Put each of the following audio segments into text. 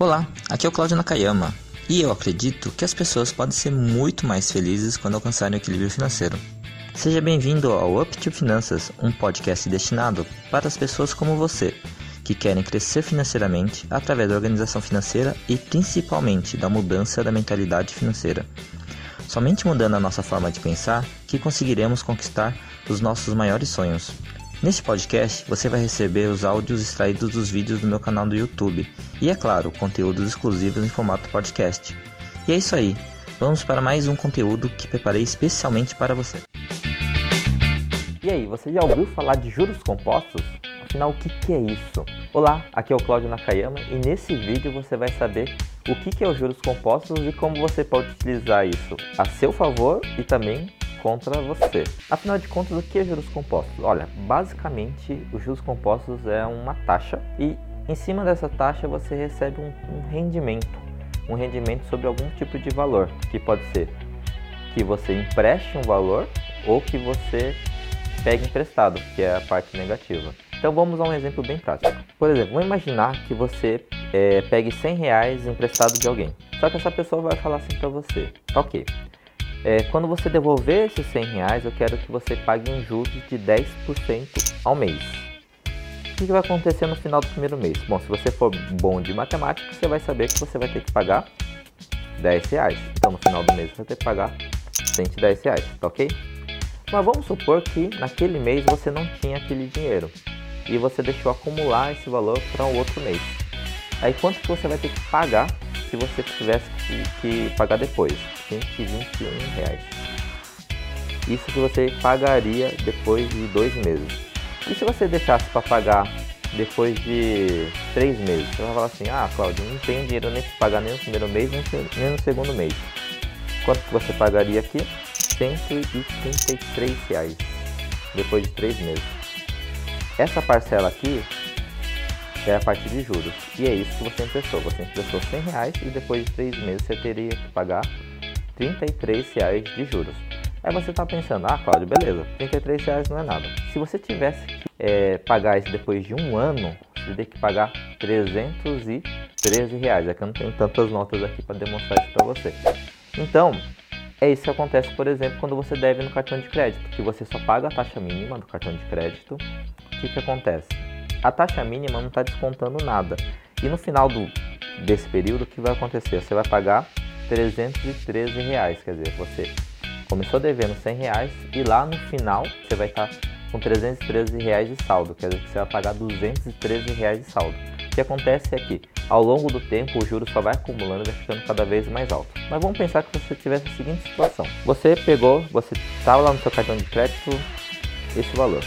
Olá, aqui é o Claudio Nakayama e eu acredito que as pessoas podem ser muito mais felizes quando alcançarem o equilíbrio financeiro. Seja bem-vindo ao Up to Finanças, um podcast destinado para as pessoas como você, que querem crescer financeiramente através da organização financeira e principalmente da mudança da mentalidade financeira. Somente mudando a nossa forma de pensar que conseguiremos conquistar os nossos maiores sonhos. Neste podcast, você vai receber os áudios extraídos dos vídeos do meu canal do YouTube e, é claro, conteúdos exclusivos em formato podcast. E é isso aí, vamos para mais um conteúdo que preparei especialmente para você. E aí, você já ouviu falar de juros compostos? Afinal, o que, que é isso? Olá, aqui é o Cláudio Nakayama e nesse vídeo você vai saber o que, que é os juros compostos e como você pode utilizar isso a seu favor e também contra você. Afinal de contas, o que é juros compostos? Olha, basicamente, os juros compostos é uma taxa e em cima dessa taxa você recebe um, um rendimento, um rendimento sobre algum tipo de valor, que pode ser que você empreste um valor ou que você pegue emprestado, que é a parte negativa. Então vamos a um exemplo bem prático. Por exemplo, vamos imaginar que você é, pegue 100 reais emprestado de alguém. Só que essa pessoa vai falar assim para você, ok, é, quando você devolver esses 100 reais, eu quero que você pague um juros de 10% ao mês. O que vai acontecer no final do primeiro mês? Bom, se você for bom de matemática, você vai saber que você vai ter que pagar 10 reais. Então, no final do mês, você vai ter que pagar 110 reais, tá ok? Mas vamos supor que naquele mês você não tinha aquele dinheiro e você deixou acumular esse valor para um outro mês. Aí quanto que você vai ter que pagar se você tivesse que, que pagar depois? 121 reais. Isso que você pagaria depois de dois meses. E se você deixasse para pagar depois de três meses? Você vai falar assim, ah Claudio, não tenho dinheiro nem para pagar nem no primeiro mês, nem no segundo mês. Quanto que você pagaria aqui? 133 reais depois de três meses. Essa parcela aqui é a parte de juros. E é isso que você emprestou. Você emprestou 100 reais e depois de três meses você teria que pagar 33 reais de juros. Aí você está pensando, ah, Cláudio, beleza, 33 reais não é nada. Se você tivesse que é, pagar isso depois de um ano, você teria que pagar 313 reais. É que eu não tenho tantas notas aqui para demonstrar isso para você. Então, é isso que acontece, por exemplo, quando você deve no cartão de crédito, que você só paga a taxa mínima do cartão de crédito. O que, que acontece? A taxa mínima não está descontando nada. E no final do, desse período, o que vai acontecer? Você vai pagar 313 reais, quer dizer, você começou devendo 100 reais e lá no final você vai estar com 313 reais de saldo, quer dizer que você vai pagar 213 reais de saldo. O que acontece é que ao longo do tempo o juro só vai acumulando e vai ficando cada vez mais alto. Mas vamos pensar que você tivesse a seguinte situação: você pegou, você estava lá no seu cartão de crédito esse valor,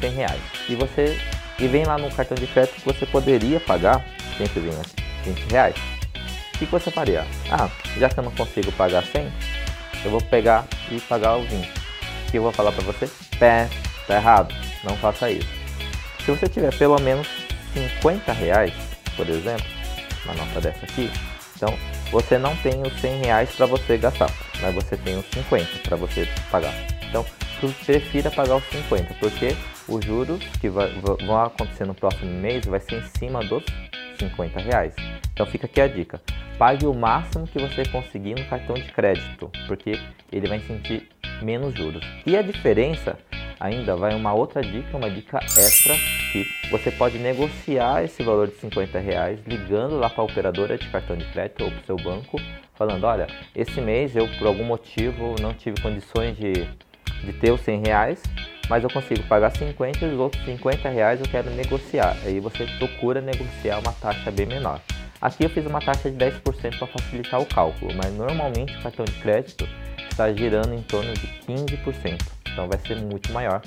100 reais, e você e vem lá no cartão de crédito que você poderia pagar, sempre vem aqui, 20 reais o que, você faria? Ah, já que eu não consigo pagar 100, eu vou pegar e pagar o 20. O que eu vou falar para você? Pé, tá errado, não faça isso. Se você tiver pelo menos 50 reais, por exemplo, uma nota dessa aqui, então você não tem os 100 reais para você gastar, mas você tem os 50 para você pagar. Então, prefira pagar os 50, porque os juros que vai, vão acontecer no próximo mês vai ser em cima dos 50 reais. Então fica aqui a dica pague o máximo que você conseguir no cartão de crédito, porque ele vai sentir menos juros. E a diferença ainda vai uma outra dica, uma dica extra que você pode negociar esse valor de 50 reais ligando lá para a operadora de cartão de crédito ou para o seu banco, falando, olha, esse mês eu por algum motivo não tive condições de, de ter os 100 reais, mas eu consigo pagar 50 e os outros 50 reais eu quero negociar. Aí você procura negociar uma taxa bem menor. Aqui eu fiz uma taxa de 10% para facilitar o cálculo, mas normalmente o cartão de crédito está girando em torno de 15%. Então vai ser muito maior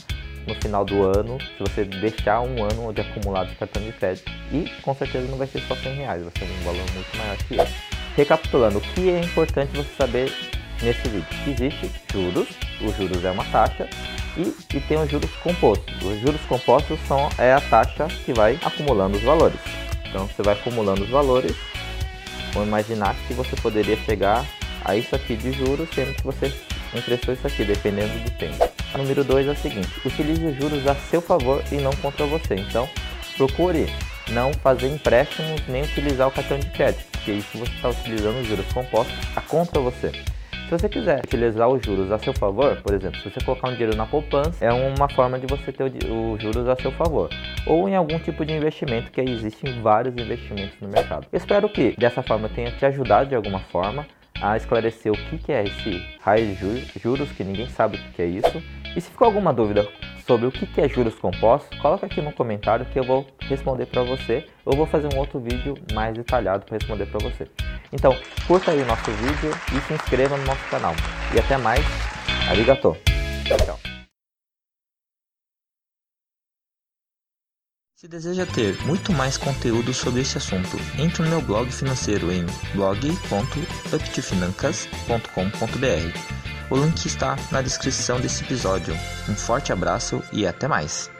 no final do ano, se você deixar um ano de acumulado de cartão de crédito. E com certeza não vai ser só 100 reais, vai ser um valor muito maior que esse. Recapitulando, o que é importante você saber nesse vídeo? Existe juros, os juros é uma taxa, e, e tem os juros compostos. Os juros compostos são é a taxa que vai acumulando os valores. Então você vai acumulando os valores. Vamos imaginar que você poderia chegar a isso aqui de juros, sendo que você emprestou isso aqui, dependendo do tempo. Número 2 é o seguinte: utilize os juros a seu favor e não contra você. Então, procure não fazer empréstimos nem utilizar o cartão de crédito. porque isso você está utilizando os juros compostos a contra você. Se você quiser utilizar os juros a seu favor, por exemplo, se você colocar um dinheiro na poupança, é uma forma de você ter os juros a seu favor. Ou em algum tipo de investimento, que existem vários investimentos no mercado. Eu espero que dessa forma eu tenha te ajudado de alguma forma a esclarecer o que é esse raio de juros, que ninguém sabe o que é isso. E se ficou alguma dúvida sobre o que é juros compostos, coloca aqui no comentário que eu vou responder para você. Ou vou fazer um outro vídeo mais detalhado para responder para você. Então, curta aí o nosso vídeo e se inscreva no nosso canal. E até mais. Arigato. Tchau, tchau. Se deseja ter muito mais conteúdo sobre este assunto, entre no meu blog financeiro em blog.uptofinancas.com.br. O link está na descrição desse episódio. Um forte abraço e até mais!